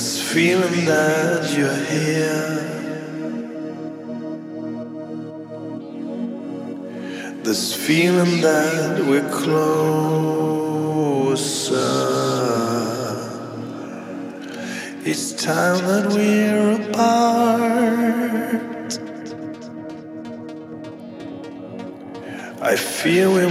This feeling that you're here. This feeling that we're closer. It's time that we're apart. I feel we're